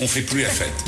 on fait plus la fête.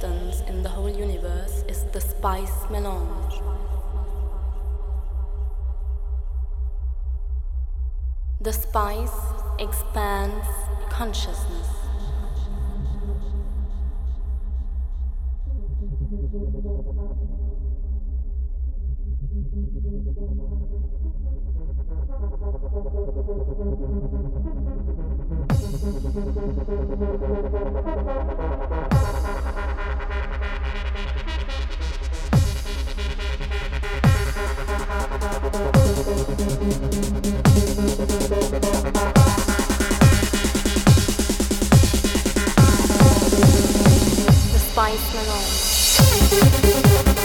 substance in the whole universe is the spice melange. The spice expands consciousness. Mice Malone.